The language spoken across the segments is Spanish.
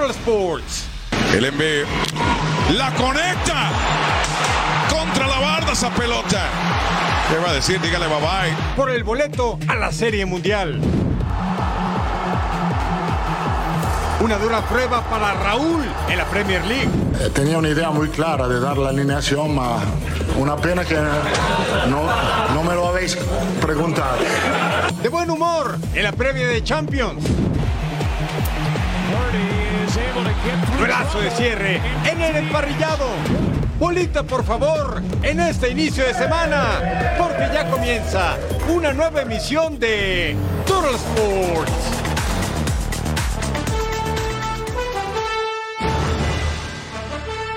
Total Sports. El envío. La conecta. Contra la barda esa pelota. ¿Qué va a decir? Dígale bye bye. Por el boleto a la Serie Mundial. Una dura prueba para Raúl en la Premier League. Eh, Tenía una idea muy clara de dar la alineación, ma una pena que no, no me lo habéis preguntado. De buen humor en la previa de Champions. Brazo de cierre en el emparrillado. Bolita, por favor, en este inicio de semana, porque ya comienza una nueva emisión de Total Sports.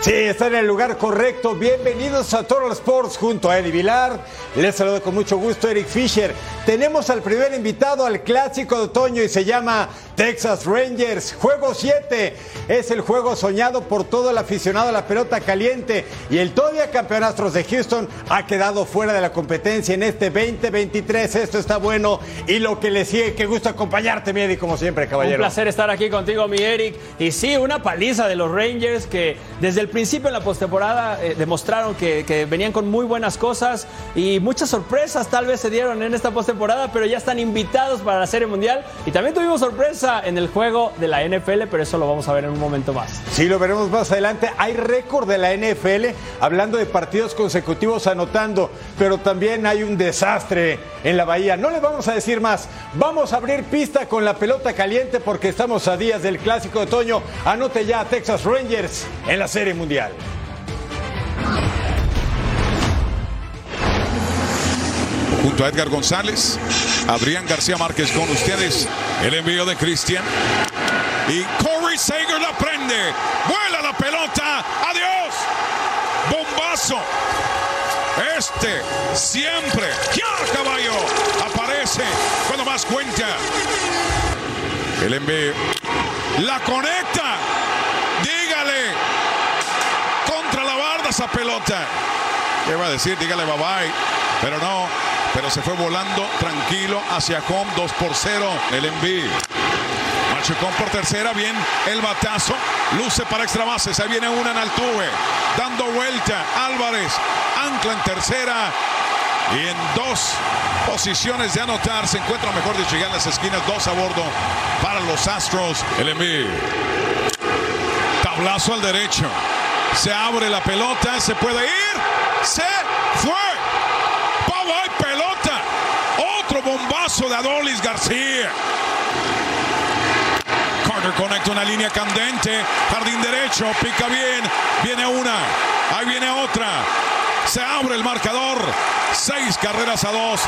Sí, está en el lugar correcto. Bienvenidos a Total Sports junto a Eddie Vilar. Les saludo con mucho gusto Eric Fisher. Tenemos al primer invitado al clásico de otoño y se llama Texas Rangers. Juego 7 es el juego soñado por todo el aficionado a la pelota caliente y el todavía campeón Astros de Houston ha quedado fuera de la competencia en este 2023. Esto está bueno y lo que le sigue, qué gusto acompañarte, mi Eddie, como siempre, caballero. Un placer estar aquí contigo, mi Eric. Y sí, una paliza de los Rangers que desde el principio en la postemporada eh, demostraron que, que venían con muy buenas cosas y muchas sorpresas tal vez se dieron en esta postemporada, pero ya están invitados para la Serie Mundial. Y también tuvimos en el juego de la NFL, pero eso lo vamos a ver en un momento más. Sí, lo veremos más adelante. Hay récord de la NFL hablando de partidos consecutivos anotando, pero también hay un desastre en la Bahía. No le vamos a decir más. Vamos a abrir pista con la pelota caliente porque estamos a días del clásico de otoño. Anote ya a Texas Rangers en la Serie Mundial. Junto a Edgar González, Adrián García Márquez con ustedes. El envío de Cristian. Y Corey Sager la prende. Vuela la pelota. Adiós. Bombazo. Este siempre. Ya caballo. Aparece cuando más cuenta. El envío. La conecta. Dígale. Contra la barda esa pelota. ¿Qué va a decir? Dígale bye bye. Pero no. Pero se fue volando tranquilo hacia home 2 por 0. El envío. Machucón por tercera, bien el batazo, luce para extra bases, ahí viene una en Altuve, dando vuelta, Álvarez, ancla en tercera y en dos posiciones de anotar, se encuentra mejor de llegar en las esquinas, dos a bordo para los Astros, el envío. Tablazo al derecho, se abre la pelota, se puede ir, se fue, Pava y pelota, otro de Adolis García. Carter conecta una línea candente. Jardín derecho. Pica bien. Viene una. Ahí viene otra. Se abre el marcador. Seis carreras a dos.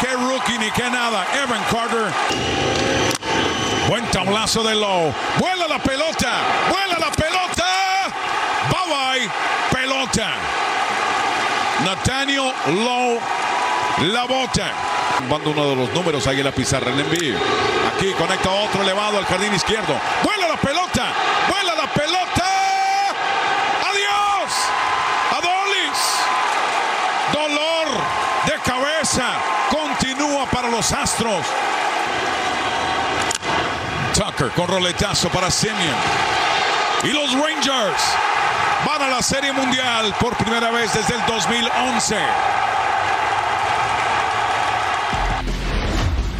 Qué rookie ni qué nada. Evan Carter. Buen tablazo de Lowe. Vuela la pelota. Vuela la pelota. Bye bye. Pelota. Nathaniel Lowe la bota. Manda uno de los números ahí en la pizarra en envío. Aquí conecta otro elevado al jardín izquierdo. Vuela la pelota. Vuela la pelota. Adiós. Adolis. Dolor de cabeza. Continúa para los Astros. Tucker con roletazo para Simeon. Y los Rangers van a la Serie Mundial por primera vez desde el 2011.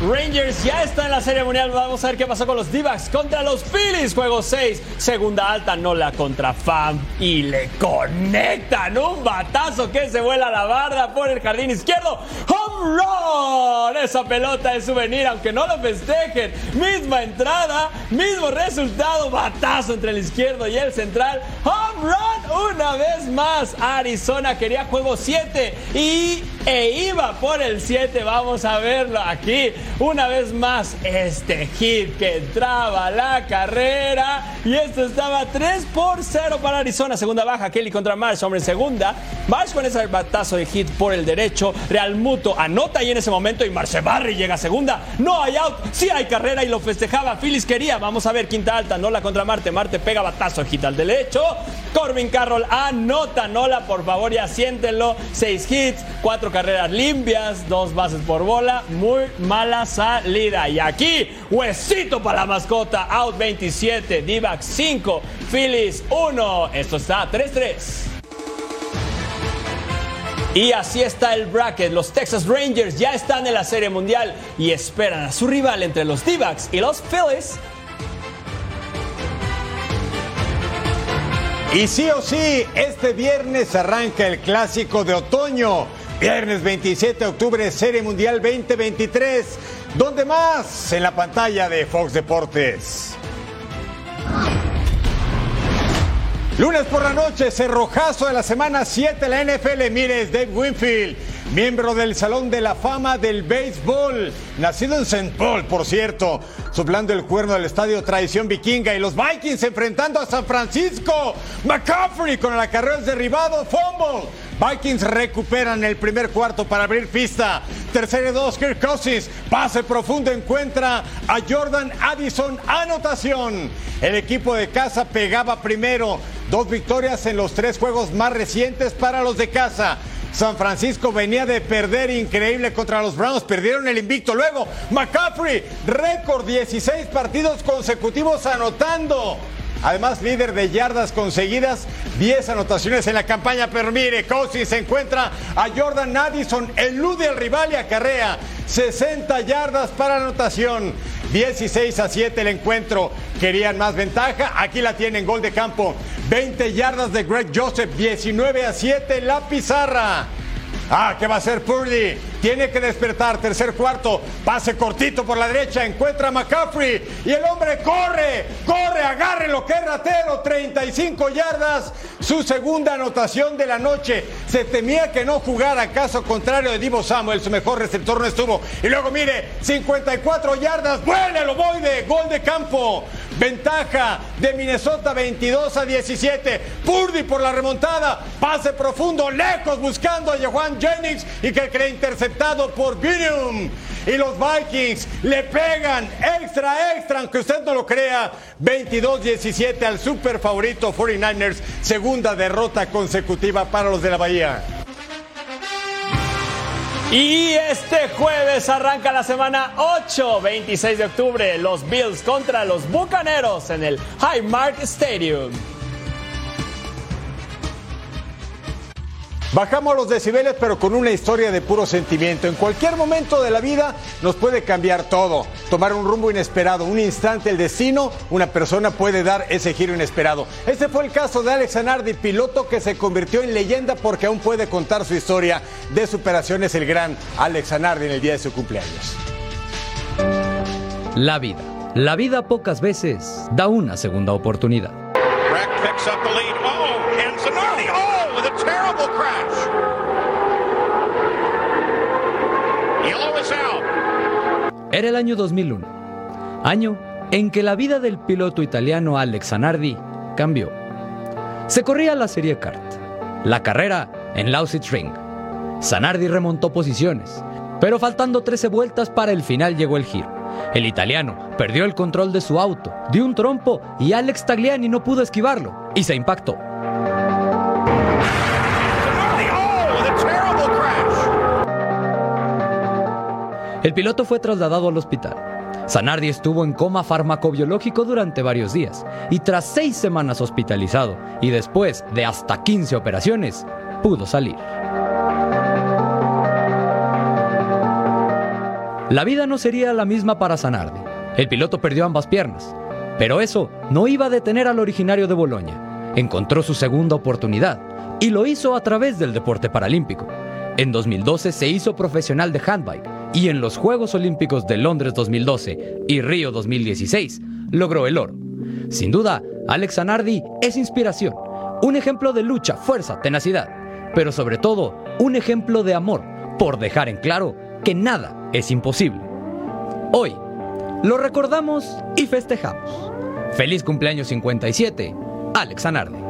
Rangers ya está en la Serie Mundial. Vamos a ver qué pasó con los d contra los Phillies. Juego 6, segunda alta, no la contra Fam. Y le conectan un batazo que se vuela a la barda por el jardín izquierdo. ¡Home run! Esa pelota de souvenir, aunque no lo festejen. Misma entrada, mismo resultado. Batazo entre el izquierdo y el central. ¡Home run! Una vez más, Arizona quería juego 7 y e iba por el 7. Vamos a verlo aquí una vez más. Este hit que entraba la carrera y esto estaba 3 por 0 para Arizona. Segunda baja, Kelly contra Marsh, hombre segunda. Marsh con ese batazo de hit por el derecho. Real Muto anota y en ese momento y Marce Barry llega a segunda. No hay out, sí hay carrera y lo festejaba. Phyllis quería. Vamos a ver, quinta alta, Nola contra Marte. Marte pega batazo, hit al derecho. Corbin Carroll anota, Nola, por favor, ya siéntenlo. Seis hits, carreras limpias, dos bases por bola. Muy mala salida. Y aquí, huesito para la mascota. Out 27, Divac 5, Phyllis 1. Esto está 3-3. Y así está el bracket. Los Texas Rangers ya están en la Serie Mundial y esperan a su rival entre los d y los Phillies. Y sí o sí, este viernes arranca el clásico de otoño. Viernes 27 de octubre, Serie Mundial 2023. ¿Dónde más? En la pantalla de Fox Deportes. Lunes por la noche, cerrojazo de la semana 7 de la NFL. Mire, es Dave Winfield, miembro del Salón de la Fama del Béisbol, nacido en St. Paul, por cierto, soplando el cuerno del estadio Tradición Vikinga y los Vikings enfrentando a San Francisco. McCaffrey con el acarreo derribado, fumble. Vikings recuperan el primer cuarto para abrir pista. Tercero dos, Kirk Cousins. Pase profundo encuentra a Jordan Addison. Anotación. El equipo de casa pegaba primero. Dos victorias en los tres juegos más recientes para los de casa. San Francisco venía de perder increíble contra los Browns, perdieron el invicto. Luego, McCaffrey, récord 16 partidos consecutivos anotando. Además, líder de yardas conseguidas, 10 anotaciones en la campaña. Pero mire, Cousins se encuentra a Jordan Addison, elude al rival y acarrea 60 yardas para anotación. 16 a 7 el encuentro. Querían más ventaja. Aquí la tienen, gol de campo. 20 yardas de Greg Joseph, 19 a 7 la pizarra. Ah, ¿qué va a hacer Purdy? Tiene que despertar. Tercer cuarto. Pase cortito por la derecha. Encuentra a McCaffrey. Y el hombre corre. Corre. Agarre lo que ratero. 35 yardas. Su segunda anotación de la noche. Se temía que no jugara. Caso contrario de Divo Samuel. Su mejor receptor no estuvo. Y luego mire. 54 yardas. Vuelve el ovoide. Gol de campo. Ventaja de Minnesota 22 a 17. Purdy por la remontada. Pase profundo. Lejos buscando a Johan Jennings. Y que cree por Binium. Y los Vikings le pegan extra, extra, aunque usted no lo crea. 22-17 al super favorito 49ers. Segunda derrota consecutiva para los de la Bahía. Y este jueves arranca la semana 8, 26 de octubre, los Bills contra los Bucaneros en el Highmark Stadium. Bajamos los decibeles, pero con una historia de puro sentimiento. En cualquier momento de la vida nos puede cambiar todo. Tomar un rumbo inesperado, un instante el destino, una persona puede dar ese giro inesperado. Este fue el caso de Alex Zanardi, piloto que se convirtió en leyenda porque aún puede contar su historia de superaciones el gran Alex Zanardi en el día de su cumpleaños. La vida. La vida pocas veces da una segunda oportunidad. Era el año 2001, año en que la vida del piloto italiano Alex Zanardi cambió. Se corría la Serie Kart, la carrera en Lausitz Ring. Zanardi remontó posiciones, pero faltando 13 vueltas para el final llegó el giro. El italiano perdió el control de su auto, dio un trompo y Alex Tagliani no pudo esquivarlo y se impactó. El piloto fue trasladado al hospital. Zanardi estuvo en coma farmacobiológico durante varios días y tras seis semanas hospitalizado y después de hasta 15 operaciones, pudo salir. La vida no sería la misma para Zanardi. El piloto perdió ambas piernas, pero eso no iba a detener al originario de Bolonia. Encontró su segunda oportunidad y lo hizo a través del deporte paralímpico. En 2012 se hizo profesional de handbike y en los Juegos Olímpicos de Londres 2012 y Río 2016 logró el oro. Sin duda, Alex Zanardi es inspiración, un ejemplo de lucha, fuerza, tenacidad, pero sobre todo un ejemplo de amor por dejar en claro que nada es imposible. Hoy, lo recordamos y festejamos. Feliz cumpleaños 57, Alex Anardi.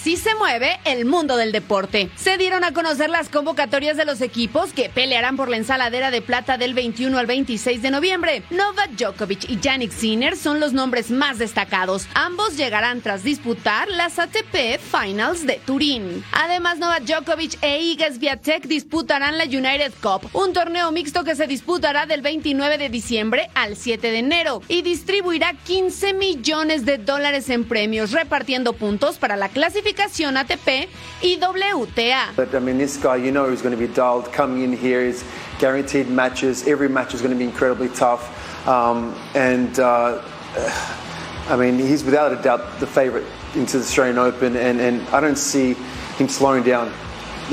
Así se mueve el mundo del deporte. Se dieron a conocer las convocatorias de los equipos que pelearán por la ensaladera de plata del 21 al 26 de noviembre. Novak Djokovic y Yannick Sinner son los nombres más destacados. Ambos llegarán tras disputar las ATP Finals de Turín. Además, Novak Djokovic e Iga Swiatek disputarán la United Cup, un torneo mixto que se disputará del 29 de diciembre al 7 de enero y distribuirá 15 millones de dólares en premios, repartiendo puntos para la clasificación ATP y WTA. But I mean, this guy, you know, he's going to be dialed coming in here. Is guaranteed matches. Every match is going to be incredibly tough, um, and uh, I mean, he's without a doubt the favourite into the Australian Open, and, and I don't see him slowing down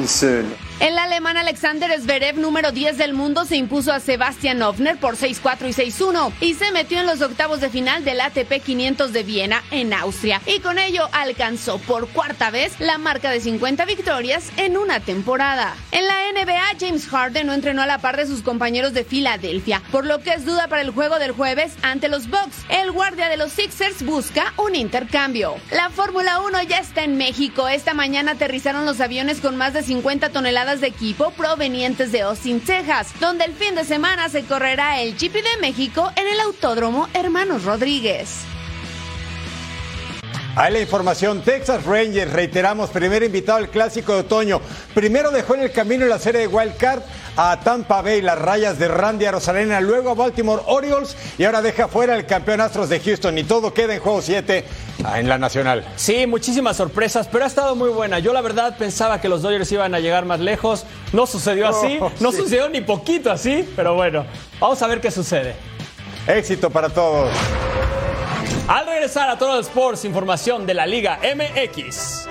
soon. El alemán Alexander Zverev, número 10 del mundo, se impuso a Sebastian Hoffner por 6-4 y 6-1 y se metió en los octavos de final del ATP 500 de Viena en Austria y con ello alcanzó por cuarta vez la marca de 50 victorias en una temporada. En la NBA, James Harden no entrenó a la par de sus compañeros de Filadelfia, por lo que es duda para el juego del jueves ante los Bucks. El guardia de los Sixers busca un intercambio. La Fórmula 1 ya está en México. Esta mañana aterrizaron los aviones con más de 50 toneladas de equipo provenientes de Austin, Texas, donde el fin de semana se correrá el GP de México en el Autódromo Hermanos Rodríguez. Hay la información, Texas Rangers, reiteramos, primer invitado al Clásico de Otoño. Primero dejó en el camino la serie de Wild Card a Tampa Bay, las rayas de Randy Rosalena, luego a Baltimore Orioles y ahora deja fuera el campeón Astros de Houston y todo queda en juego 7 en la Nacional. Sí, muchísimas sorpresas, pero ha estado muy buena. Yo la verdad pensaba que los Dodgers iban a llegar más lejos, no sucedió así, Oh, no sí. sucedió ni poquito así, pero bueno, vamos a ver qué sucede. Éxito para todos. Al regresar a Total Sports, información de la Liga MX.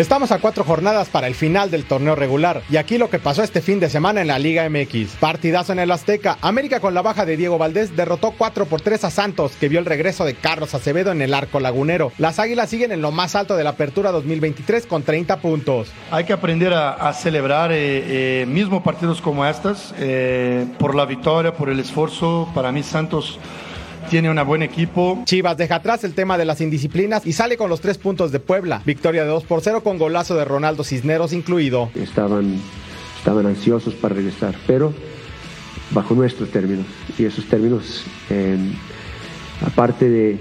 Estamos a cuatro jornadas para el final del torneo regular y aquí lo que pasó este fin de semana en la Liga MX. Partidazo en el Azteca. América con la baja de Diego Valdés derrotó 4 por 3 a Santos, que vio el regreso de Carlos Acevedo en el arco lagunero. Las Águilas siguen en lo más alto de la apertura 2023 con 30 puntos. Hay que aprender a, celebrar eh, eh, mismo partidos como estos eh, por la victoria, por el esfuerzo. Para mí Santos tiene un buen equipo. Chivas deja atrás el tema de las indisciplinas y sale con los tres puntos de Puebla. Victoria de 2 por 0 con golazo de Ronaldo Cisneros incluido. estaban, estaban ansiosos para regresar, pero bajo nuestros términos. Y esos términos, eh, aparte de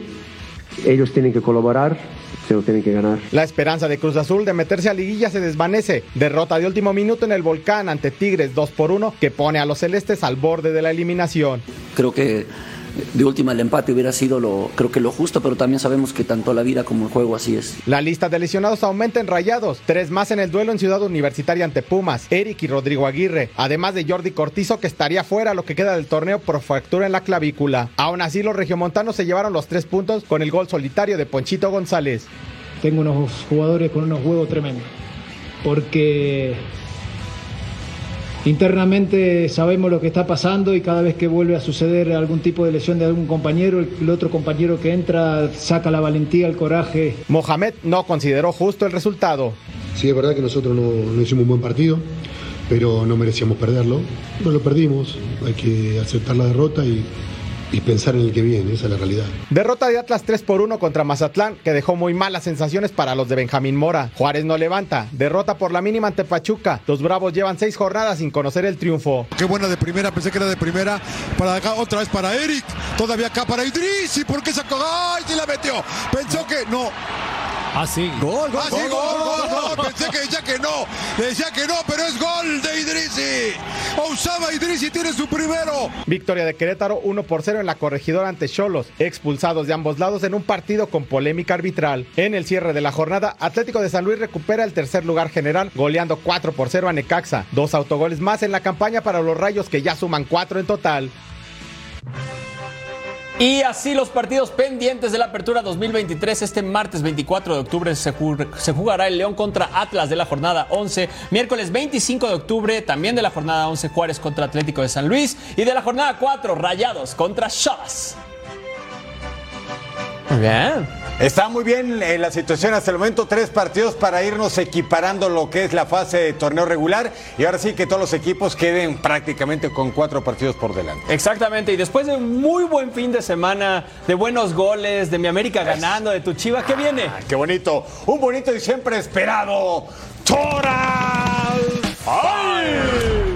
ellos tienen que colaborar, se lo tienen que ganar. La esperanza de Cruz Azul de meterse a liguilla se desvanece. Derrota de último minuto en el volcán ante Tigres 2 por 1 que pone a los celestes al borde de la eliminación. Creo que de última el empate hubiera sido lo, creo que lo justo, pero también sabemos que tanto la vida como el juego así es. La lista de lesionados aumenta en rayados. Tres más en el duelo en Ciudad Universitaria ante Pumas, Eric y Rodrigo Aguirre. Además de Jordi Cortizo que estaría fuera lo que queda del torneo por fractura en la clavícula. Aún así los regiomontanos se llevaron los tres puntos con el gol solitario de Ponchito González. Tengo unos jugadores con unos huevos tremendos. Porque internamente sabemos lo que está pasando y cada vez que vuelve a suceder algún tipo de lesión de algún compañero, el otro compañero que entra saca la valentía, el coraje. Mohamed no consideró justo el resultado. Sí, es verdad que nosotros no, no hicimos un buen partido, pero no merecíamos perderlo. No lo perdimos, hay que aceptar la derrota y, y pensar en el que viene, esa es la realidad. Derrota de Atlas 3 por 1 contra Mazatlán, que dejó muy malas sensaciones para los de Benjamín Mora. Juárez no levanta. Derrota por la mínima ante Pachuca. Los Bravos llevan seis jornadas sin conocer el triunfo. Qué buena de primera, pensé que era de primera. Para acá, otra vez para Eric. Todavía acá para Idris. ¿Y por qué sacó? ¡Ay, sí la metió! Pensó que no. Ah, sí. Gol, gol, gol, gol, gol, Pensé que decía que no. Decía que no, pero es gol de Idrisi. Osama Idrisi tiene su primero. Victoria de Querétaro 1 por 0 en la corregidora ante Cholos, expulsados de ambos lados en un partido con polémica arbitral. En el cierre de la jornada, Atlético de San Luis recupera el tercer lugar general, goleando 4 por 0 a Necaxa. Dos autogoles más en la campaña para los Rayos que ya suman 4 en total. Y así los partidos pendientes de la apertura 2023. Este martes 24 de octubre se, jugará el León contra Atlas de la jornada 11. Miércoles 25 de octubre también de la jornada 11 Juárez contra Atlético de San Luis. Y de la jornada 4 Rayados contra Chivas. Bien. Está muy bien eh, la situación hasta el momento. Tres partidos para irnos equiparando lo que es la fase de torneo regular. Y ahora sí que todos los equipos queden prácticamente con cuatro partidos por delante. Exactamente. Y después de un muy buen fin de semana, de buenos goles, de mi América ganando, de tu Chiva, ¿qué viene? Ah, qué bonito. Un bonito y siempre esperado. ¡Toral! ¡Ay!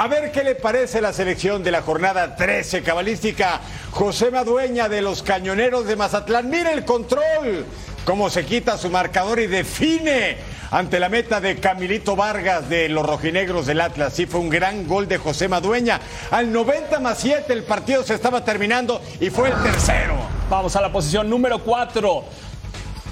A ver qué le parece la selección de la jornada 13 cabalística. José Madueña de los Cañoneros de Mazatlán. Mire el control. Cómo se quita su marcador y define ante la meta de Camilito Vargas de los rojinegros del Atlas. Sí, fue un gran gol de José Madueña. Al 90 más 7 el partido se estaba terminando y fue el tercero. Vamos a la posición número 4.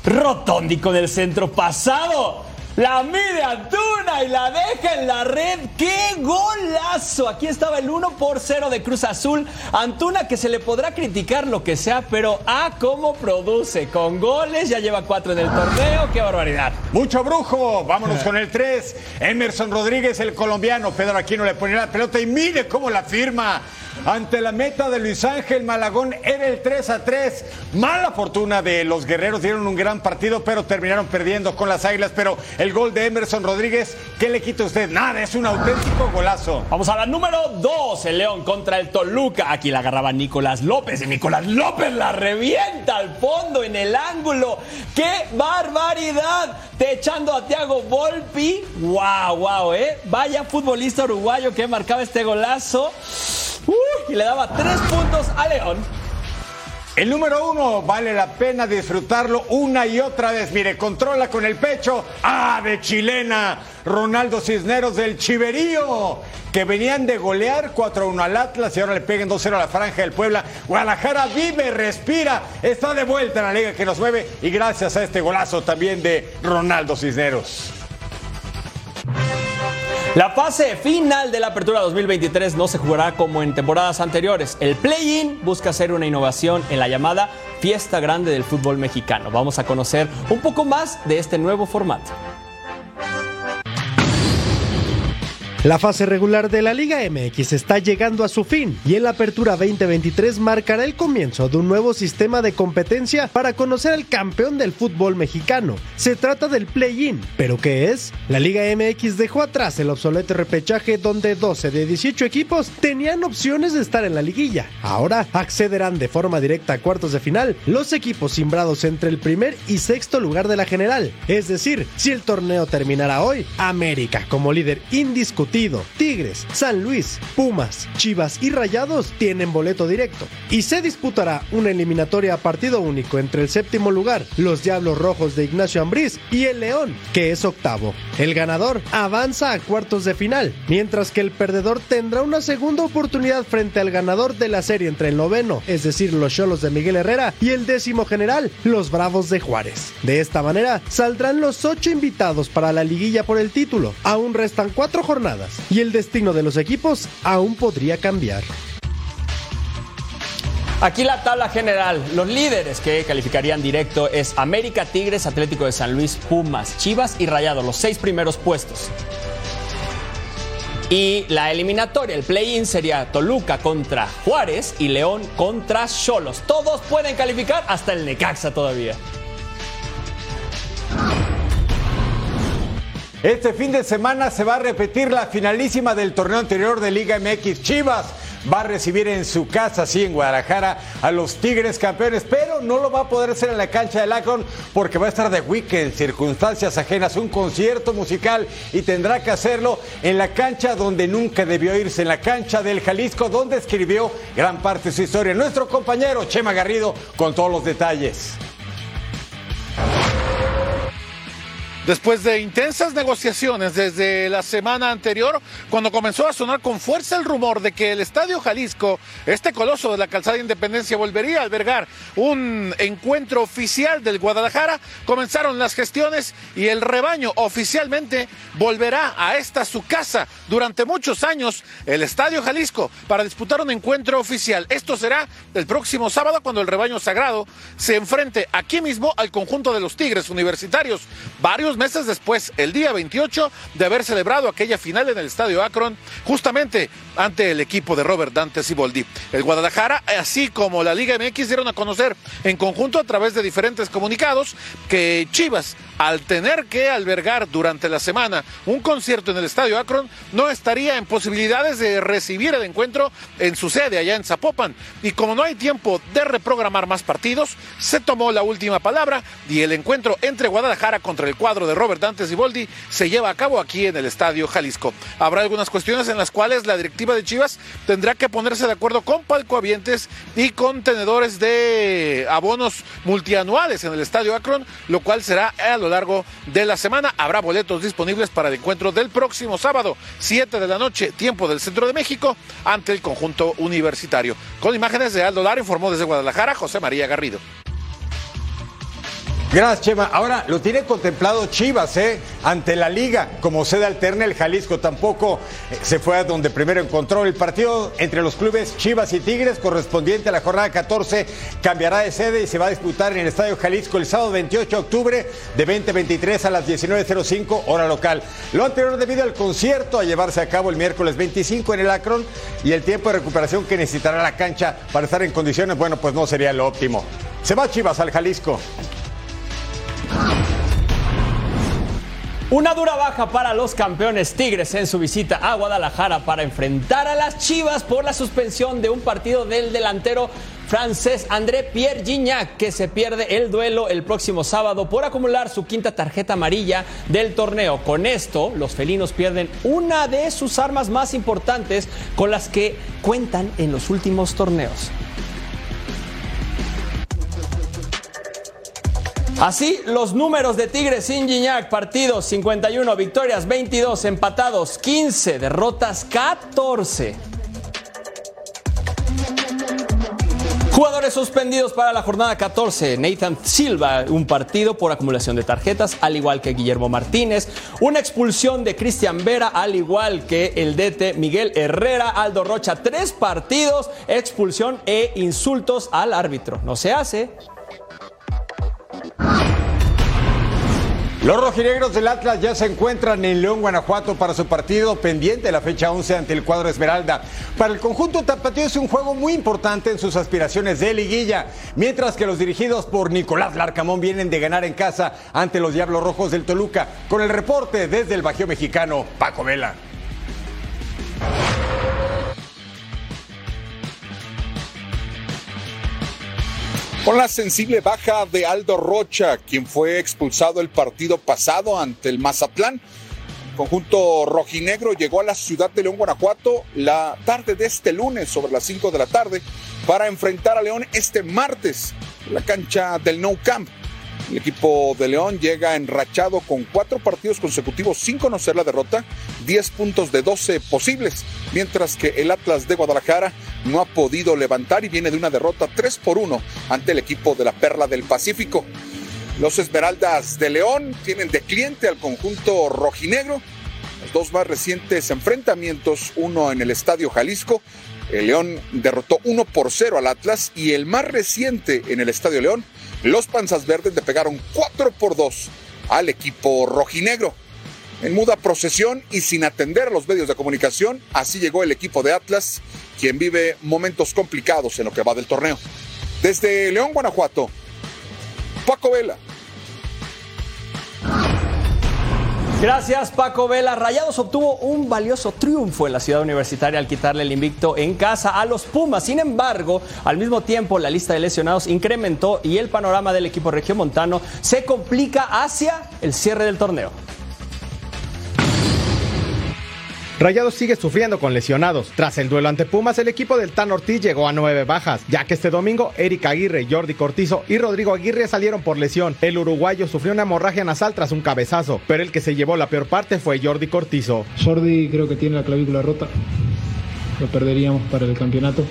Rotondi con el centro pasado. La mide Antuna y la deja en la red. ¡Qué golazo! Aquí estaba el 1 por 0 de Cruz Azul. Antuna que se le podrá criticar lo que sea, pero a cómo produce. Con goles ya lleva 4 en el torneo. ¡Qué barbaridad! Mucho brujo. Vámonos con el 3. Emerson Rodríguez, el colombiano. Pedro Aquino le pone la pelota y mire cómo la firma ante la meta de Luis Ángel Malagón era el 3 a 3. Mala fortuna de los guerreros, dieron un gran partido, pero terminaron perdiendo con las águilas. Pero el gol de Emerson Rodríguez, ¿qué le quita usted? Nada, es un auténtico golazo. Vamos a la número 2, el León contra el Toluca. Aquí la agarraba Nicolás López y Nicolás López la revienta al fondo en el ángulo. ¡Qué barbaridad! Te echando a Thiago Volpi. ¡Wow, wow, eh! Vaya futbolista uruguayo que marcaba este golazo y le daba tres puntos a León. El número uno, vale la pena disfrutarlo una y otra vez. Mire, controla con el pecho. ¡Ah, de chilena! Ronaldo Cisneros del Chiverío, que venían de golear 4-1 al Atlas y ahora le pegan 2-0 a la franja del Puebla. Guadalajara vive, respira, está de vuelta en la liga que nos mueve y gracias a este golazo también de Ronaldo Cisneros. La fase final de la Apertura 2023 no se jugará como en temporadas anteriores. El play-in busca hacer una innovación en la llamada Fiesta Grande del Fútbol Mexicano. Vamos a conocer un poco más de este nuevo formato. La fase regular de la Liga MX está llegando a su fin y en la Apertura 2023 marcará el comienzo de un nuevo sistema de competencia para conocer al campeón del fútbol mexicano. Se trata del play-in, pero ¿qué es? La Liga MX dejó atrás el obsoleto repechaje donde 12 de 18 equipos tenían opciones de estar en la liguilla. Ahora accederán de forma directa a cuartos de final los equipos simbrados entre el primer y sexto lugar de la general. Es decir, si el torneo terminara hoy, América como líder indiscutible Tigres, San Luis, Pumas, Chivas y Rayados tienen boleto directo. Y se disputará una eliminatoria a partido único entre el séptimo lugar, los Diablos Rojos de Ignacio Ambriz, y el León, que es octavo. El ganador avanza a cuartos de final, mientras que el perdedor tendrá una segunda oportunidad frente al ganador de la serie entre el noveno, es decir, los Cholos de Miguel Herrera, y el décimo general, los Bravos de Juárez. De esta manera, saldrán los ocho invitados para la liguilla por el título. Aún restan cuatro jornadas y el destino de los equipos aún podría cambiar. Aquí la tabla general. Los líderes que calificarían directo es América, Tigres, Atlético de San Luis, Pumas, Chivas y Rayados, los seis primeros puestos. Y la eliminatoria, el play-in sería Toluca contra Juárez y León contra Cholos. Todos pueden calificar hasta el Necaxa todavía. Este fin de semana se va a repetir la finalísima del torneo anterior de Liga MX. Chivas va a recibir en su casa, sí, en Guadalajara, a los Tigres campeones, pero no lo va a poder hacer en la cancha del Akron porque va a estar de weekend, circunstancias ajenas, un concierto musical y tendrá que hacerlo en la cancha donde nunca debió irse, en la cancha del Jalisco, donde escribió gran parte de su historia. Nuestro compañero Chema Garrido con todos los detalles. Después de intensas negociaciones desde la semana anterior, cuando comenzó a sonar con fuerza el rumor de que el Estadio Jalisco, este coloso de la calzada Independencia, volvería a albergar un encuentro oficial del Guadalajara, comenzaron las gestiones y el rebaño oficialmente volverá a esta su casa durante muchos años, el Estadio Jalisco, para disputar un encuentro oficial. Esto será el próximo sábado cuando el rebaño sagrado se enfrente aquí mismo al conjunto de los Tigres Universitarios. Varios meses después, el día 28, de haber celebrado aquella final en el Estadio Akron, justamente ante el equipo de Robert Dante Siboldi. El Guadalajara, así como la Liga MX, dieron a conocer en conjunto a través de diferentes comunicados que Chivas, al tener que albergar durante la semana un concierto en el Estadio Akron, no estaría en posibilidades de recibir el encuentro en su sede allá en Zapopan. Y como no hay tiempo de reprogramar más partidos, se tomó la última palabra y el encuentro entre Guadalajara contra el cuadro de Robert Dante Siboldi se lleva a cabo aquí en el Estadio Jalisco. Habrá algunas cuestiones en las cuales la directiva de Chivas tendrá que ponerse de acuerdo con palcoavientes y con tenedores de abonos multianuales en el Estadio Akron, lo cual será a lo largo de la semana. Habrá boletos disponibles para el encuentro del próximo sábado, 7 de la noche, tiempo del Centro de México, ante el conjunto universitario. Con imágenes de Aldo Lara, informó desde Guadalajara José María Garrido. Gracias, Chema. Ahora lo tiene contemplado Chivas, ¿eh? Ante la liga, como sede alterna, el Jalisco tampoco eh, se fue a donde primero encontró el partido entre los clubes Chivas y Tigres, correspondiente a la jornada 14, cambiará de sede y se va a disputar en el Estadio Jalisco el sábado 28 de octubre de 2023 a las 19.05 hora local. Lo anterior debido al concierto a llevarse a cabo el miércoles 25 en el Akron y el tiempo de recuperación que necesitará la cancha para estar en condiciones, bueno, pues no sería lo óptimo. Se va Chivas al Jalisco. Una dura baja para los campeones Tigres en su visita a Guadalajara para enfrentar a las Chivas por la suspensión de un partido del delantero francés André Pierre Gignac, que se pierde el duelo el próximo sábado por acumular su quinta tarjeta amarilla del torneo. Con esto, los felinos pierden una de sus armas más importantes con las que cuentan en los últimos torneos. Así, los números de Tigres sin partidos 51, victorias 22, empatados 15, derrotas 14. Jugadores suspendidos para la jornada 14. Nathan Silva, un partido por acumulación de tarjetas, al igual que Guillermo Martínez. Una expulsión de Cristian Vera, al igual que el DT Miguel Herrera. Aldo Rocha, tres partidos, expulsión e insultos al árbitro. No se hace. Los rojinegros del Atlas ya se encuentran en León, Guanajuato para su partido pendiente la fecha 11 ante el cuadro Esmeralda. Para el conjunto tapatío es un juego muy importante en sus aspiraciones de liguilla, mientras que los dirigidos por Nicolás Larcamón vienen de ganar en casa ante los Diablos Rojos del Toluca. Con el reporte desde el Bajío Mexicano, Paco Vela. Con la sensible baja de Aldo Rocha, quien fue expulsado el partido pasado ante el Mazatlán, el conjunto rojinegro llegó a la ciudad de León, Guanajuato, la tarde de este lunes, sobre las 5 de la tarde, para enfrentar a León este martes en la cancha del No Camp. El equipo de León llega enrachado con cuatro partidos consecutivos sin conocer la derrota, 10 puntos de 12 posibles, mientras que el Atlas de Guadalajara no ha podido levantar y viene de una derrota 3 por 1 ante el equipo de la Perla del Pacífico. Los Esmeraldas de León tienen de cliente al conjunto rojinegro. Los dos más recientes enfrentamientos, uno en el Estadio Jalisco. El León derrotó 1 por 0 al Atlas y el más reciente en el Estadio León los Panzas Verdes le pegaron 4 por 2 al equipo rojinegro. En muda procesión y sin atender a los medios de comunicación, así llegó el equipo de Atlas, quien vive momentos complicados en lo que va del torneo. Desde León, Guanajuato, Paco Vela. Gracias Paco Vela. Rayados obtuvo un valioso triunfo en la ciudad universitaria al quitarle el invicto en casa a los Pumas. Sin embargo, al mismo tiempo la lista de lesionados incrementó y el panorama del equipo regiomontano se complica hacia el cierre del torneo. Rayados sigue sufriendo con lesionados. Tras el duelo ante Pumas, el equipo del Tan Ortiz llegó a nueve bajas, ya que este domingo Eric Aguirre, Jordi Cortizo y Rodrigo Aguirre salieron por lesión. El uruguayo sufrió una hemorragia nasal tras un cabezazo, pero el que se llevó la peor parte fue Jordi Cortizo. Jordi creo que tiene la clavícula rota. Lo perderíamos para el campeonato.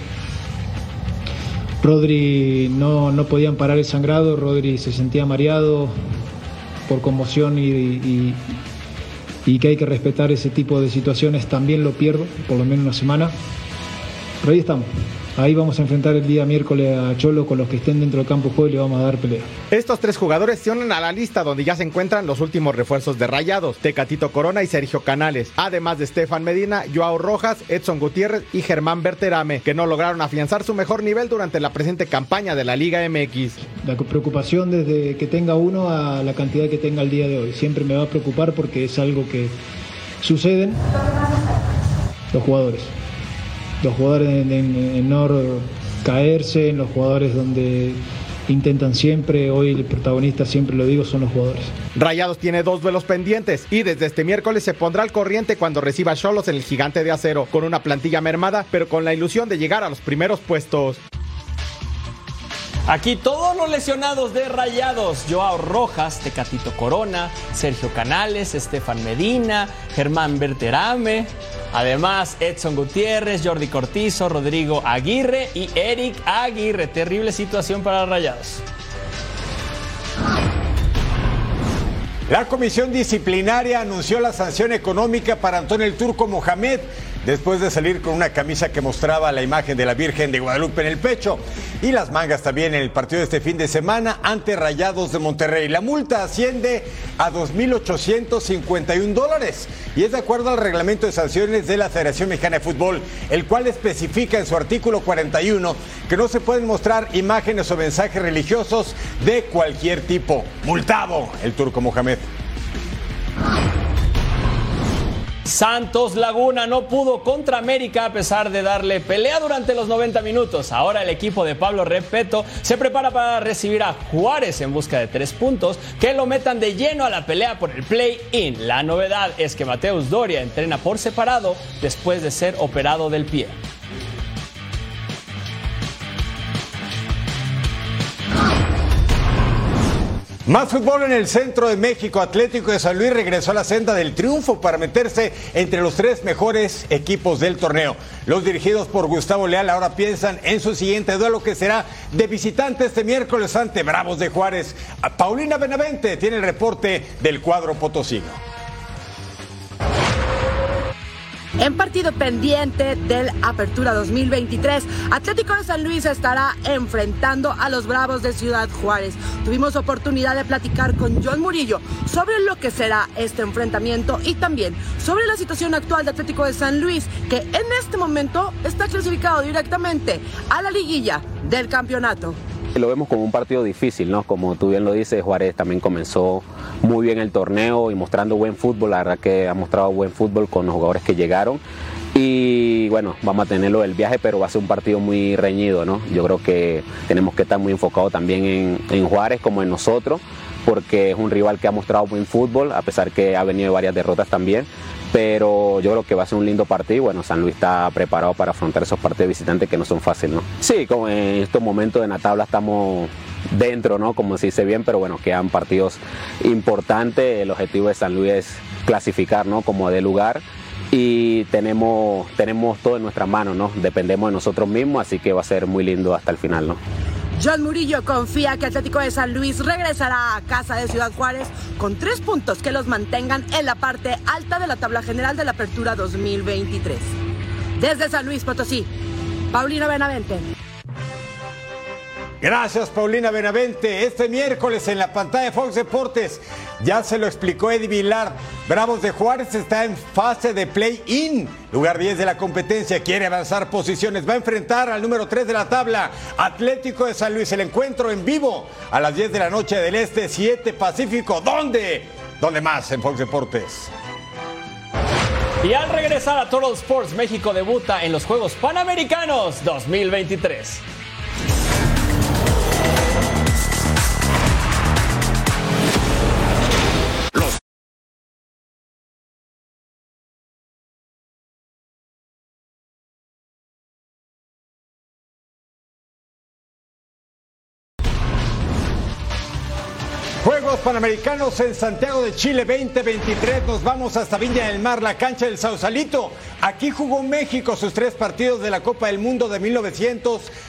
Rodri no, no podían parar el sangrado, Rodri se sentía mareado por conmoción y, y, y, que hay que respetar ese tipo de situaciones, también lo pierdo, por lo menos una semana. Pero ahí estamos. Ahí vamos a enfrentar el día miércoles a Cholo con los que estén dentro del campo de juego y le vamos a dar pelea. Estos tres jugadores se unen a la lista donde ya se encuentran los últimos refuerzos de Rayados, Tecatito Corona y Sergio Canales, además de Estefan Medina, Joao Rojas, Edson Gutiérrez y Germán Berterame, que no lograron afianzar su mejor nivel durante la presente campaña de la Liga MX. La preocupación desde que tenga uno a la cantidad que tenga el día de hoy. Siempre me va a preocupar porque es algo que suceden los jugadores los jugadores en, en, caerse, los jugadores donde intentan siempre, hoy el protagonista siempre lo digo, son los jugadores. Rayados tiene dos duelos pendientes y desde este miércoles se pondrá al corriente cuando reciba a Cholos en el gigante de acero, con una plantilla mermada, pero con la ilusión de llegar a los primeros puestos. Aquí todos los lesionados de Rayados, Joao Rojas, Tecatito Corona, Sergio Canales, Estefan Medina, Germán Berterame, además Edson Gutiérrez, Jordi Cortizo, Rodrigo Aguirre y Eric Aguirre. Terrible situación para Rayados. La comisión disciplinaria anunció la sanción económica para Antonio el Turco Mohamed después de salir con una camisa que mostraba la imagen de la Virgen de Guadalupe en el pecho y las mangas también en el partido de este fin de semana ante Rayados de Monterrey. La multa asciende a 2.851 dólares y es de acuerdo al reglamento de sanciones de la Federación Mexicana de Fútbol, el cual especifica en su artículo 41 que no se pueden mostrar imágenes o mensajes religiosos de cualquier tipo. Multado el turco Mohamed. Santos Laguna no pudo contra América a pesar de darle pelea durante los 90 minutos. Ahora el equipo de Pablo Repeto se prepara para recibir a Juárez en busca de tres puntos que lo metan de lleno a la pelea por el play-in. La novedad es que Mateus Doria entrena por separado después de ser operado del pie. Más fútbol en el centro de México. Atlético de San Luis regresó a la senda del triunfo para meterse entre los tres mejores equipos del torneo. Los dirigidos por Gustavo Leal ahora piensan en su siguiente duelo que será de visitante este miércoles ante Bravos de Juárez. Paulina Benavente tiene el reporte del cuadro potosino. En partido pendiente del Apertura 2023, Atlético de San Luis estará enfrentando a los Bravos de Ciudad Juárez. Tuvimos oportunidad de platicar con John Murillo sobre lo que será este enfrentamiento y también sobre la situación actual de Atlético de San Luis, que en este momento está clasificado directamente a la liguilla del campeonato. Lo vemos como un partido difícil, ¿no? Como tú bien lo dices, Juárez también comenzó muy bien el torneo y mostrando buen fútbol. La verdad que ha mostrado buen fútbol con los jugadores que llegaron. Y bueno, vamos a tenerlo el viaje, pero va a ser un partido muy reñido, ¿no? Yo creo que tenemos que estar muy enfocados también en, en Juárez como en nosotros, porque es un rival que ha mostrado buen fútbol, a pesar que ha venido varias derrotas también pero yo creo que va a ser un lindo partido. Bueno, San Luis está preparado para afrontar esos partidos visitantes que no son fáciles, ¿no? Sí, como en estos momentos en la tabla estamos dentro, ¿no? Como se dice bien, pero bueno, quedan partidos importantes. El objetivo de San Luis es clasificar, ¿no? Como de lugar y tenemos, tenemos todo en nuestras manos, ¿no? Dependemos de nosotros mismos, así que va a ser muy lindo hasta el final, ¿no? John Murillo confía que Atlético de San Luis regresará a casa de Ciudad Juárez con tres puntos que los mantengan en la parte alta de la tabla general de la Apertura 2023. Desde San Luis Potosí, Paulino Benavente. Gracias, Paulina Benavente. Este miércoles en la pantalla de Fox Deportes, ya se lo explicó Eddie Vilar. Bravos de Juárez está en fase de play-in. Lugar 10 de la competencia, quiere avanzar posiciones. Va a enfrentar al número 3 de la tabla, Atlético de San Luis. El encuentro en vivo a las 10 de la noche del Este, 7 Pacífico. ¿Dónde? ¿Dónde más en Fox Deportes? Y al regresar a Total Sports, México debuta en los Juegos Panamericanos 2023. Panamericanos en Santiago de Chile 2023. Nos vamos hasta Viña del Mar, la cancha del Sausalito. Aquí jugó México sus tres partidos de la Copa del Mundo de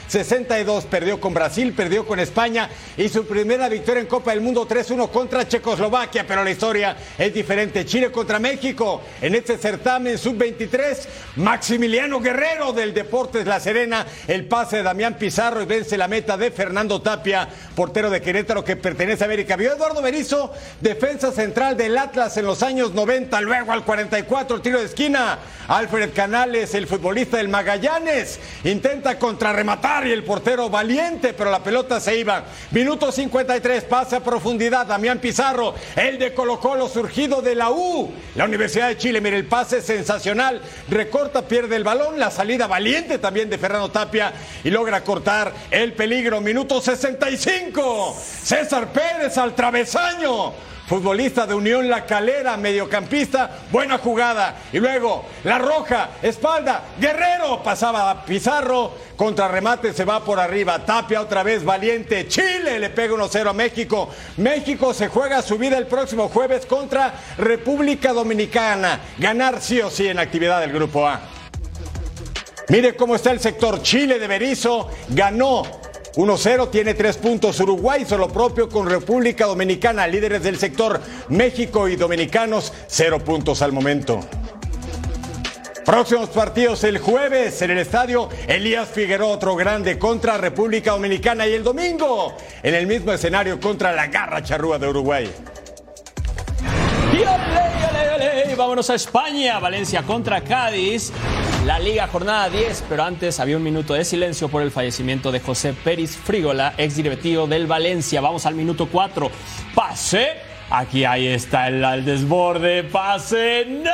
1962. Perdió con Brasil, perdió con España y su primera victoria en Copa del Mundo 3-1 contra Checoslovaquia. Pero la historia es diferente. Chile contra México en este certamen sub-23. Maximiliano Guerrero del Deportes La Serena. El pase de Damián Pizarro y vence la meta de Fernando Tapia, portero de Querétaro que pertenece a América. Eduardo Berizo, defensa central del Atlas en los años 90, luego al 44, tiro de esquina. Alfred Canales, el futbolista del Magallanes, intenta contrarrematar y el portero valiente, pero la pelota se iba. Minuto 53, pase a profundidad, Damián Pizarro, el de Colo Colo surgido de la U. La Universidad de Chile, mire el pase sensacional, recorta, pierde el balón, la salida valiente también de Fernando Tapia y logra cortar el peligro. Minuto 65, César Pérez al travesaño. Futbolista de Unión La Calera, mediocampista, buena jugada. Y luego, La Roja, espalda, Guerrero, pasaba a Pizarro, contrarremate se va por arriba. Tapia otra vez valiente. Chile le pega 1-0 a México. México se juega su vida el próximo jueves contra República Dominicana. Ganar sí o sí en actividad del Grupo A. Mire cómo está el sector. Chile de Berizo ganó 1-0, tiene tres puntos Uruguay, solo propio con República Dominicana, líderes del sector México y Dominicanos, cero puntos al momento. Próximos partidos el jueves en el estadio Elías Figueroa, otro grande contra República Dominicana y el domingo en el mismo escenario contra la Garra Charrúa de Uruguay. Y vámonos a España, Valencia contra Cádiz. La Liga Jornada 10, pero antes había un minuto de silencio por el fallecimiento de José Pérez Frígola, ex directivo del Valencia. Vamos al minuto 4. Pase. Aquí ahí está el al desborde. Pase. ¡No!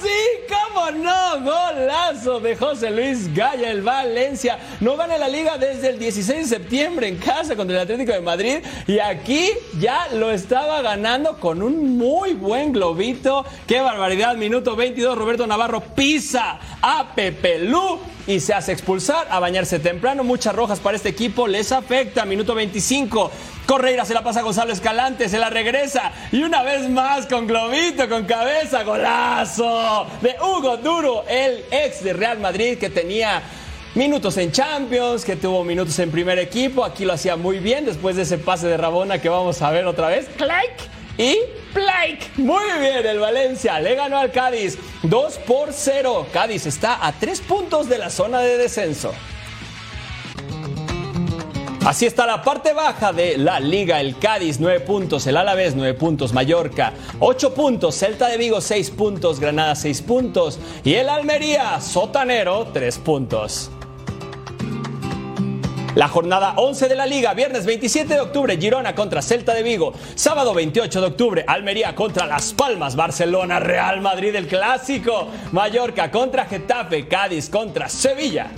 ¡Sí! ¿Cómo no? Golazo de José Luis Gaya, el Valencia. No gana la liga desde el 16 de septiembre en casa contra el Atlético de Madrid. Y aquí ya lo estaba ganando con un muy buen globito. ¡Qué barbaridad! Minuto 22. Roberto Navarro pisa a Pepe Lu y se hace expulsar a bañarse temprano. Muchas rojas para este equipo. Les afecta. Minuto 25. Correira se la pasa a Gonzalo Escalante, se la regresa y una vez más con globito, con cabeza, golazo de Hugo Duro, el ex de Real Madrid que tenía minutos en Champions, que tuvo minutos en primer equipo, aquí lo hacía muy bien después de ese pase de Rabona que vamos a ver otra vez. Clack y Blake. Muy bien, el Valencia le ganó al Cádiz 2 por 0. Cádiz está a 3 puntos de la zona de descenso. Así está la parte baja de la liga. El Cádiz 9 puntos, el Alavés 9 puntos, Mallorca 8 puntos, Celta de Vigo 6 puntos, Granada 6 puntos y el Almería Sotanero 3 puntos. La jornada 11 de la liga, viernes 27 de octubre, Girona contra Celta de Vigo. Sábado 28 de octubre, Almería contra Las Palmas, Barcelona, Real Madrid, el clásico. Mallorca contra Getafe, Cádiz contra Sevilla.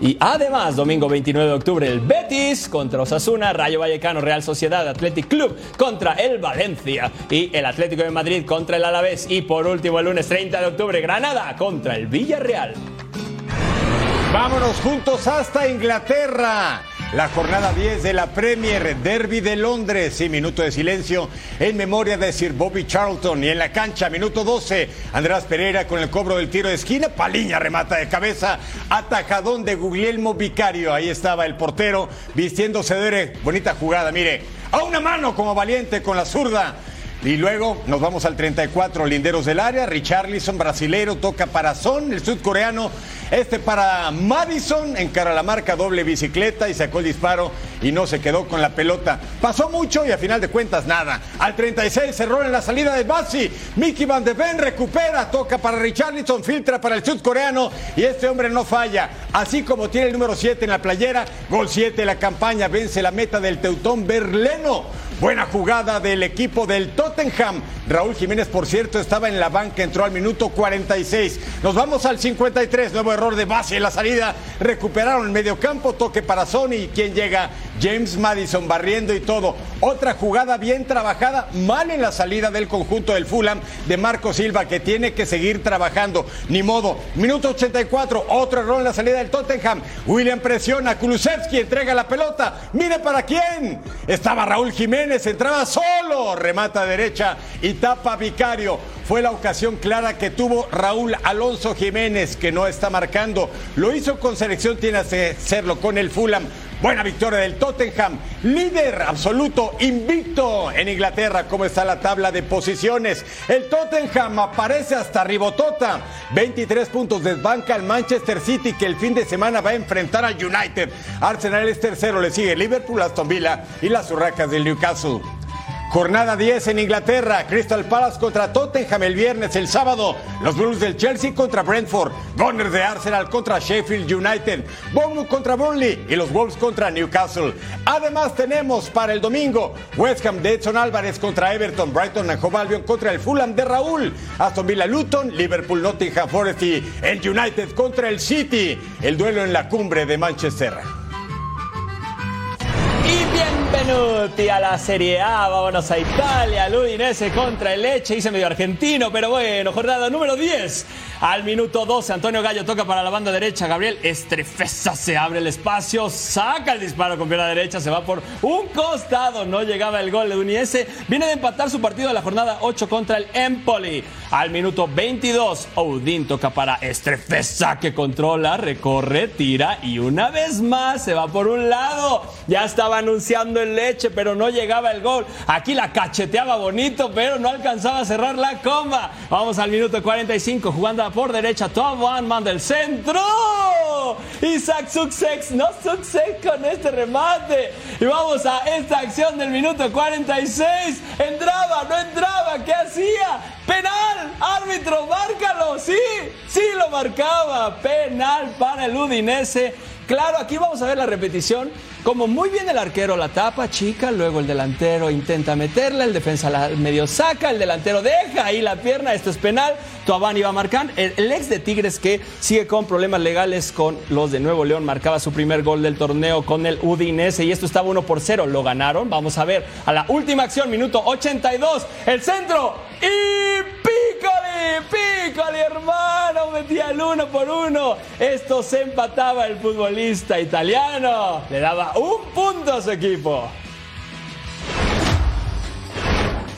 Y además, domingo 29 de octubre, el Betis contra Osasuna, Rayo Vallecano, Real Sociedad, Athletic Club contra el Valencia y el Atlético de Madrid contra el Alavés. Y por último, el lunes 30 de octubre, Granada contra el Villarreal. Vámonos juntos hasta Inglaterra. La jornada 10 de la Premier Derby de Londres y minuto de silencio en memoria de Sir Bobby Charlton. Y en la cancha, minuto 12, Andrés Pereira con el cobro del tiro de esquina. Paliña remata de cabeza. Atajadón de Guglielmo Vicario. Ahí estaba el portero vistiéndose de bonita jugada. Mire, a una mano como valiente con la zurda. Y luego nos vamos al 34, linderos del área. Richarlison, brasilero, toca para Son, el sudcoreano. Este para Madison, encara la marca, doble bicicleta y sacó el disparo y no se quedó con la pelota. Pasó mucho y a final de cuentas nada. Al 36 cerró en la salida de Bassi. Mickey Van de Ven recupera, toca para Richarlison, filtra para el sudcoreano y este hombre no falla. Así como tiene el número 7 en la playera, gol 7 de la campaña, vence la meta del Teutón Berleno. Buena jugada del equipo del Tottenham. Raúl Jiménez, por cierto, estaba en la banca, entró al minuto 46. Nos vamos al 53, nuevo error de base en la salida. Recuperaron el mediocampo, toque para Sony. ¿Quién llega? James Madison barriendo y todo. Otra jugada bien trabajada, mal en la salida del conjunto del Fulham de Marco Silva que tiene que seguir trabajando. Ni modo. Minuto 84, otro error en la salida del Tottenham. William presiona, Kulusevski entrega la pelota. Mire para quién. Estaba Raúl Jiménez, entraba solo, remata derecha y tapa Vicario. Fue la ocasión clara que tuvo Raúl Alonso Jiménez, que no está marcando. Lo hizo con selección, tiene que hacerlo con el Fulham. Buena victoria del Tottenham, líder absoluto, invicto en Inglaterra. ¿Cómo está la tabla de posiciones? El Tottenham aparece hasta Ribotota. 23 puntos desbanca al Manchester City que el fin de semana va a enfrentar al United. Arsenal es tercero, le sigue Liverpool, Aston Villa y las Urracas del Newcastle. Jornada 10 en Inglaterra, Crystal Palace contra Tottenham el viernes, el sábado, los Blues del Chelsea contra Brentford, Gunners de Arsenal contra Sheffield United, Bournemouth contra Burnley y los Wolves contra Newcastle. Además tenemos para el domingo West Ham de Edson Álvarez contra Everton, Brighton and Hove Albion contra el Fulham de Raúl, Aston Villa Luton, Liverpool Nottingham Forest y el United contra el City, el duelo en la cumbre de Manchester. Benvenuti a la Serie A, vámonos a Italia, el Udinese contra el Leche, hice medio argentino, pero bueno, jornada número 10. Al minuto 12, Antonio Gallo toca para la banda derecha, Gabriel Estrefesa se abre el espacio, saca el disparo con pierna derecha, se va por un costado, no llegaba el gol de Udinese, viene de empatar su partido de la jornada 8 contra el Empoli. Al minuto 22, Odín toca para Estrefesa que controla, recorre, tira y una vez más se va por un lado. Ya estaba anunciando el leche, pero no llegaba el gol. Aquí la cacheteaba bonito, pero no alcanzaba a cerrar la coma. Vamos al minuto 45, jugando por derecha, Tom Man del centro. Isaac Success, no Success con este remate. Y vamos a esta acción del minuto 46. Entraba, no entraba, ¿qué hacía? Penal, árbitro, márcalo, sí, sí lo marcaba. Penal para el Udinese. Claro, aquí vamos a ver la repetición. Como muy bien el arquero la tapa, chica, luego el delantero intenta meterla, el defensa la medio saca, el delantero deja ahí la pierna, esto es penal, Tuabán iba a marcar. El, el, ex de Tigres que sigue con problemas legales con los de Nuevo León, marcaba su primer gol del torneo con el Udinese y esto estaba 1 por 0, lo ganaron. Vamos a ver a la última acción, minuto 82, el centro y pícale, pícale hermano, metía el uno por uno. Esto se empataba el futbolista italiano, le daba un punto a su equipo.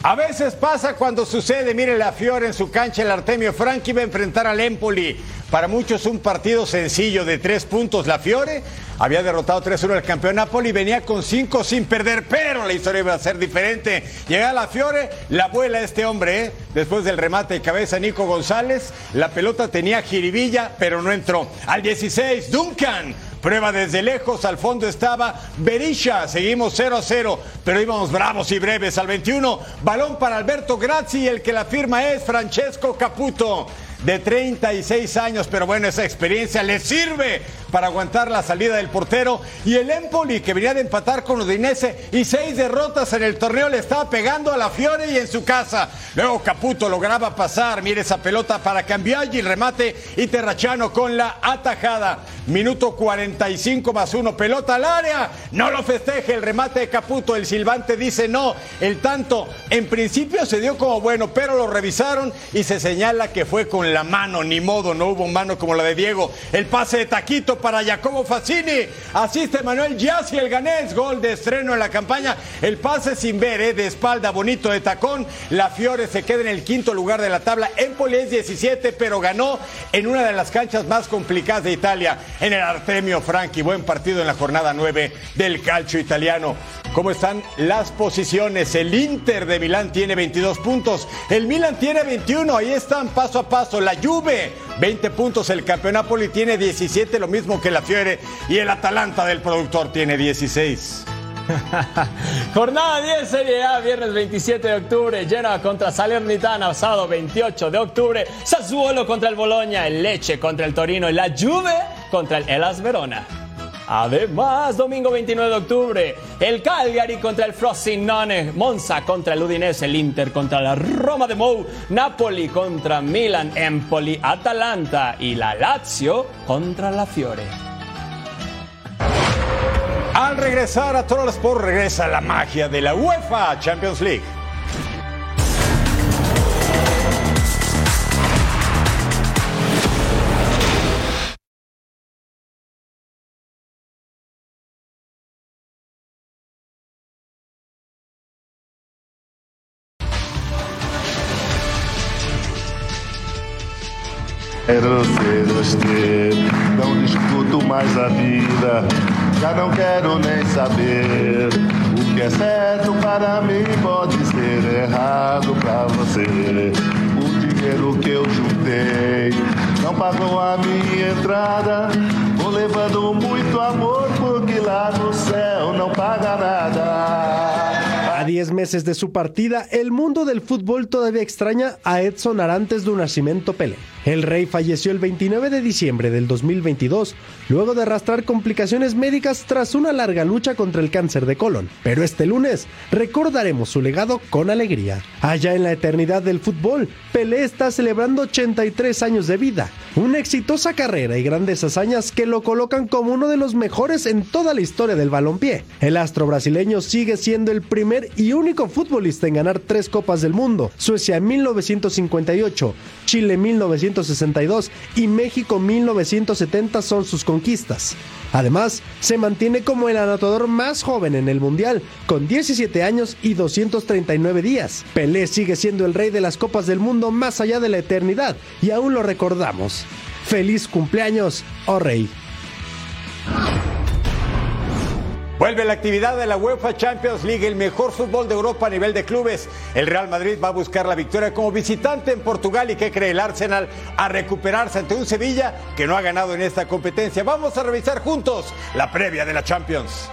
A veces pasa cuando sucede, mire la Fiore en su cancha, el Artemio Franchi va a enfrentar al Empoli. Para muchos un partido sencillo de tres puntos. La Fiore había derrotado 3-1 al campeón Napoli, venía con cinco sin perder, pero la historia iba a ser diferente. Llega la Fiore, la vuela este hombre, ¿eh? después del remate de cabeza Nico González, la pelota tenía jiribilla, pero no entró. Al 16, Duncan Prueba desde lejos, al fondo estaba Berisha. Seguimos 0 a 0, pero íbamos bravos y breves. Al 21, balón para Alberto Grazzi el que la firma es Francesco Caputo de 36 años, pero bueno, esa experiencia le sirve para aguantar la salida del portero. Y el Empoli, que venía de empatar con Udinese y seis derrotas en el torneo, le estaba pegando a la Fiore y en su casa. Luego Caputo lograba pasar, mire esa pelota para el remate y Terrachano con la atajada. Minuto 45 más uno, pelota al área, no lo festeje el remate de Caputo, el silbante dice no, el tanto en principio se dio como bueno, pero lo revisaron y se señala que fue con la mano, ni modo, no hubo mano como la de Diego. El pase de Taquito para Jacobo Faccini, asiste Manuel Giassi, el ganés, gol de estreno en la campaña, el pase sin ver, eh, de espalda, bonito de tacón, la Fiore se queda en el quinto lugar de la tabla, Empoli es 17, pero ganó en una de las canchas más complicadas de Italia en el Artemio Franchi. Buen partido en la jornada 9 del calcio italiano. ¿Cómo están las posiciones? El Inter de Milán tiene 22 puntos, el Milan tiene 21, ahí están paso a paso. La Juve, 20 puntos, el campeón Napoli tiene 17, lo mismo que la Fiore, y el Atalanta del productor tiene 16. Jornada 10 Serie A, viernes 27 de octubre, Genoa contra Salernitana, sábado 28 de octubre, Sassuolo contra el Bologna, el Leche contra el Torino la Juve contra el Elas Verona. Además, domingo 29 de octubre, el Cagliari contra el Frosinone, Monza contra el Udinese, el Inter contra la Roma de Mou, Napoli contra Milan, Empoli, Atalanta y la Lazio contra la Fiore. Al regresar a Total Sport regresa la magia de la UEFA Champions League. Não discuto mais a vida. Já não quero nem saber. O que é certo para mim pode ser errado para você. O dinheiro que eu juntei não pagou a minha entrada. Vou levando muito amor, porque lá no céu não paga nada. A 10 meses de su partida, el mundo del fútbol todavía extraña a Edson Arantes do Nascimento Pelé. El rey falleció el 29 de diciembre del 2022, luego de arrastrar complicaciones médicas tras una larga lucha contra el cáncer de colon. Pero este lunes recordaremos su legado con alegría. Allá en la eternidad del fútbol, Pelé está celebrando 83 años de vida, una exitosa carrera y grandes hazañas que lo colocan como uno de los mejores en toda la historia del balompié. El astro brasileño sigue siendo el primer y único futbolista en ganar tres Copas del Mundo, Suecia en 1958, Chile en 1962 y México 1970 son sus conquistas. Además, se mantiene como el anotador más joven en el Mundial, con 17 años y 239 días. Pelé sigue siendo el rey de las Copas del Mundo más allá de la eternidad y aún lo recordamos. Feliz cumpleaños, oh rey. Vuelve la actividad de la UEFA Champions League, el mejor fútbol de Europa a nivel de clubes. El Real Madrid va a buscar la victoria como visitante en Portugal y que cree el Arsenal a recuperarse ante un Sevilla que no ha ganado en esta competencia. Vamos a revisar juntos la previa de la Champions.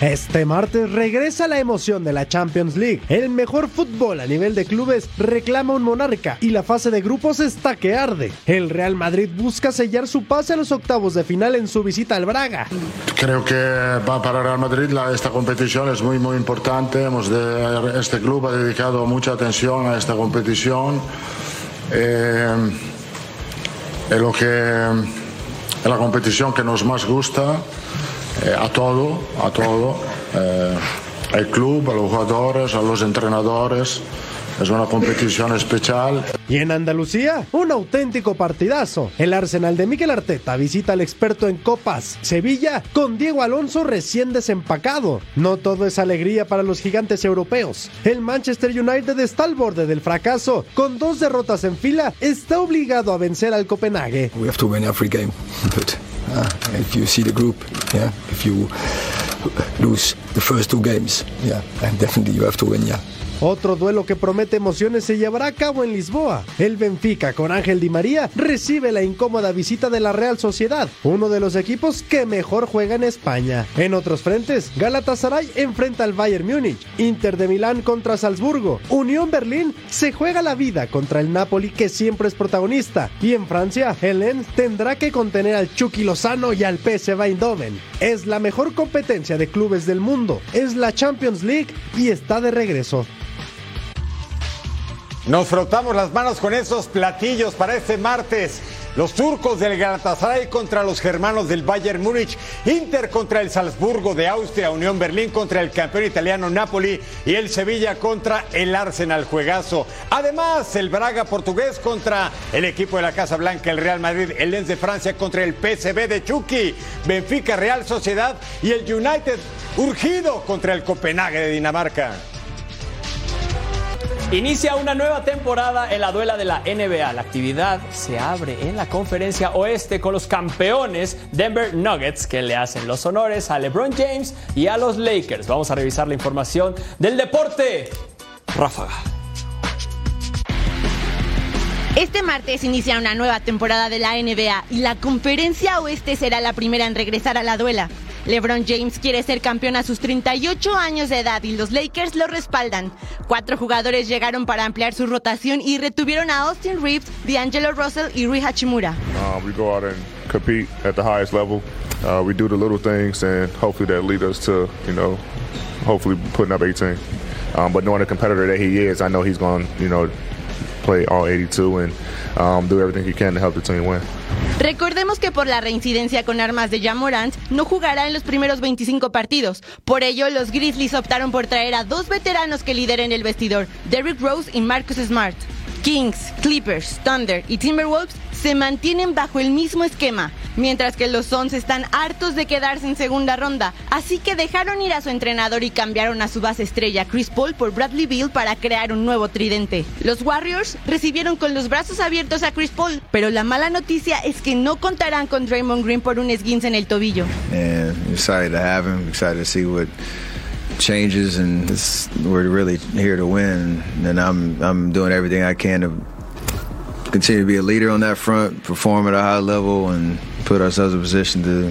Este martes regresa la emoción de la Champions League. El mejor fútbol a nivel de clubes reclama un monarca y la fase de grupos está que arde. El Real Madrid busca sellar su pase a los octavos de final en su visita al Braga. Creo que para Real Madrid la- esta competición es muy muy importante. Hemos de- este club ha dedicado mucha atención a esta competición. Eh, es lo que es la competición que nos más gusta eh, a todo, a todo. Eh, al club, a los jugadores, a los entrenadores. Es una competición especial. Y en Andalucía, un auténtico partidazo. El Arsenal de Mikel Arteta visita al experto en copas, Sevilla, con Diego Alonso recién desempacado. No todo es alegría para los gigantes europeos. El Manchester United está al borde del fracaso. Con dos derrotas en fila, está obligado a vencer al Copenhague. We have to win every game. But uh, if you see the group, yeah, if you lose the first two games, yeah, and definitely you have to win, yeah. Otro duelo que promete emociones se llevará a cabo en Lisboa. El Benfica con Ángel Di María recibe la incómoda visita de la Real Sociedad, uno de los equipos que mejor juega en España. En otros frentes, Galatasaray enfrenta al Bayern Múnich, Inter de Milán contra Salzburgo, Unión Berlín se juega la vida contra el Napoli que siempre es protagonista y en Francia, el Lens tendrá que contener al Chucky Lozano y al PSV Eindhoven. Es la mejor competencia de clubes del mundo, es la Champions League y está de regreso. Nos frotamos las manos con esos platillos para este martes. Los turcos del Galatasaray contra los germanos del Bayern Múnich, Inter contra el Salzburgo de Austria, Unión Berlín contra el campeón italiano Napoli. Y el Sevilla contra el Arsenal. Juegazo. Además, el Braga portugués contra el equipo de la Casa Blanca, el Real Madrid, el Lens de Francia contra el PSV de Chucky, Benfica Real Sociedad. Y el United urgido contra el Copenhague de Dinamarca. Inicia una nueva temporada en la duela de la NBA. La actividad se abre en la conferencia oeste con los campeones Denver Nuggets que le hacen los honores a LeBron James y a los Lakers. Vamos a revisar la información del deporte. Ráfaga. Este martes inicia una nueva temporada de la NBA y la conferencia oeste será la primera en regresar a la duela. LeBron James quiere ser campeón a sus 38 años de edad y los Lakers lo respaldan. Cuatro jugadores llegaron para ampliar su rotación y retuvieron a Austin Reeves, D'Angelo Russell y Rui Hachimura. Uh, we go out and compete at the highest level. Uh, we do the little things, and hopefully that lead us to, you know, hopefully putting up 18. Um, but knowing the competitor that he is, I know he's going you know, play all 82 and um, do everything he can to help the team win. Recordemos que por la reincidencia con armas de Jamorant no jugará en los primeros 25 partidos. Por ello, los Grizzlies optaron por traer a dos veteranos que lideren el vestidor, Derrick Rose y Marcus Smart. Kings, Clippers, Thunder y Timberwolves se mantienen bajo el mismo esquema, mientras que los Suns están hartos de quedarse en segunda ronda, así que dejaron ir a su entrenador y cambiaron a su base estrella Chris Paul por Bradley Beal para crear un nuevo tridente. Los Warriors recibieron con los brazos abiertos a Chris Paul, pero la mala noticia es que no contarán con Draymond Green por un esguince en el tobillo. And I'm I'm doing everything I can to continue to be a leader on that front, perform at a high level, and put ourselves in position to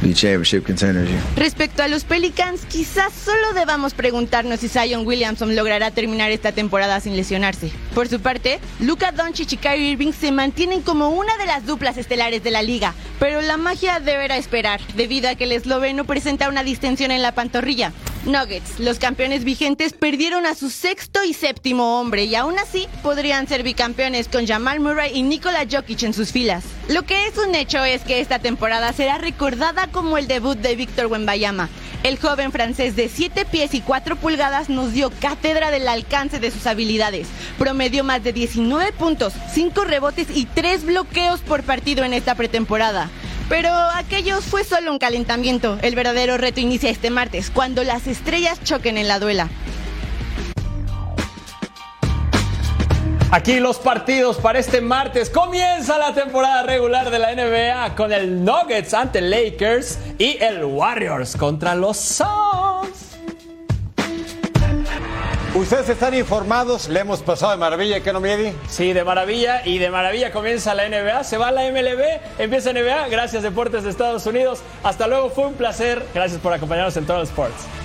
be championship contenders. Respecto a los Pelicans, quizás solo debamos preguntarnos si Zion Williamson logrará terminar esta temporada sin lesionarse. Por su parte, Luka Doncic y Kyrie Irving se mantienen como una de las duplas estelares de la liga, pero la magia deberá esperar, debido a que el esloveno presenta una distensión en la pantorrilla. Nuggets, los campeones vigentes, perdieron a su sexto y séptimo hombre y aún así podrían ser bicampeones con Jamal Murray y Nikola Jokic en sus filas. Lo que es un hecho es que esta temporada será recordada como el debut de Víctor Wembayama. El joven francés de 7 pies y 4 pulgadas nos dio cátedra del alcance de sus habilidades. Promedió más de 19 puntos, 5 rebotes y 3 bloqueos por partido en esta pretemporada. Pero aquello fue solo un calentamiento. El verdadero reto inicia este martes, cuando las estrellas choquen en la duela. Aquí los partidos para este martes. Comienza la temporada regular de la NBA con el Nuggets ante Lakers y el Warriors contra los Suns. Ustedes están informados, le hemos pasado de maravilla, ¿qué no, Miedi? Sí, de maravilla y de maravilla comienza la NBA, se va la MLB, empieza NBA, gracias Deportes de Estados Unidos, hasta luego, fue un placer, gracias por acompañarnos en todos los sports.